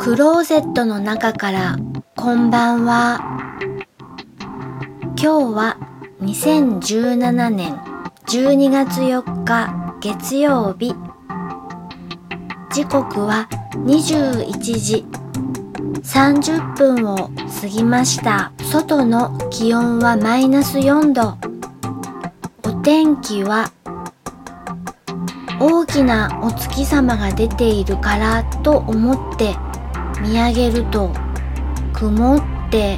クローゼットの中からこんばんは。今日は2017年12月4日月曜日。時刻は21時30分を過ぎました。外の気温はマイナス4度。お天気は大きなお月様が出ているからと思って見上げると曇って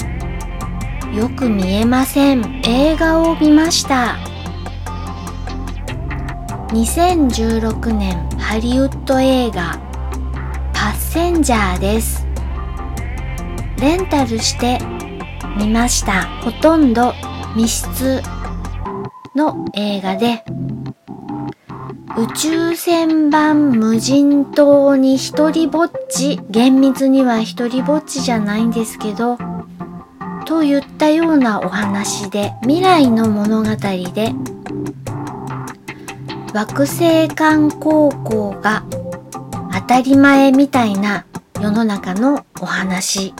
よく見えません。映画を見ました。2016年ハリウッド映画パッセンジャーです。レンタルして見ました。ほとんど密室の映画で。宇宙船版無人島に一人ぼっち厳密には一人ぼっちじゃないんですけどといったようなお話で未来の物語で惑星間高校が当たり前みたいな世の中のお話。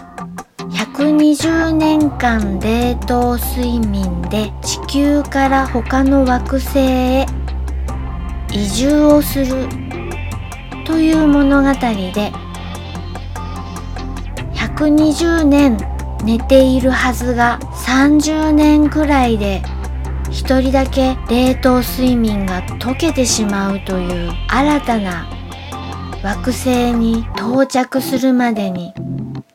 120年間冷凍睡眠で地球から他の惑星へ移住をするという物語で120年寝ているはずが30年くらいで一人だけ冷凍睡眠が溶けてしまうという新たな惑星に到着するまでに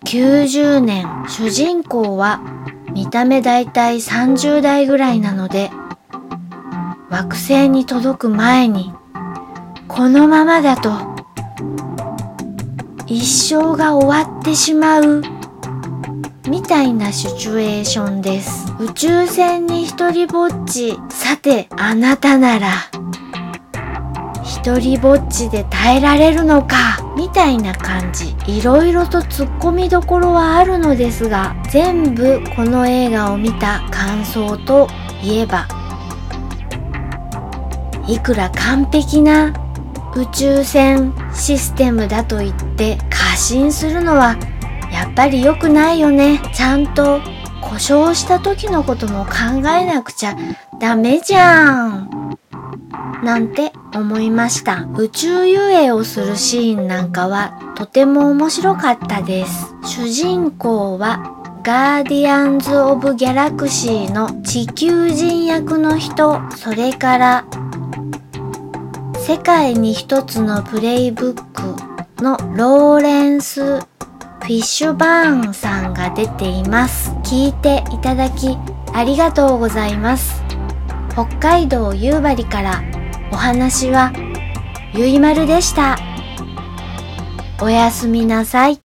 90年主人公は見た目だいたい30代ぐらいなので惑星に届く前にこのままだと一生が終わってしまうみたいなシチュエーションです。宇宙船に一人ぼっちさてあなたなら一人ぼっちで耐えられるのかみたいな感じ。いろいろと突っ込みどころはあるのですが全部この映画を見た感想といえばいくら完璧な宇宙船システムだと言って過信するのはやっぱり良くないよね。ちゃんと故障した時のことも考えなくちゃダメじゃん。なんて思いました。宇宙遊泳をするシーンなんかはとても面白かったです。主人公はガーディアンズ・オブ・ギャラクシーの地球人役の人。それから世界に一つのプレイブックのローレンス・フィッシュバーンさんが出ています。聞いていただきありがとうございます。北海道夕張からお話はゆいまるでした。おやすみなさい。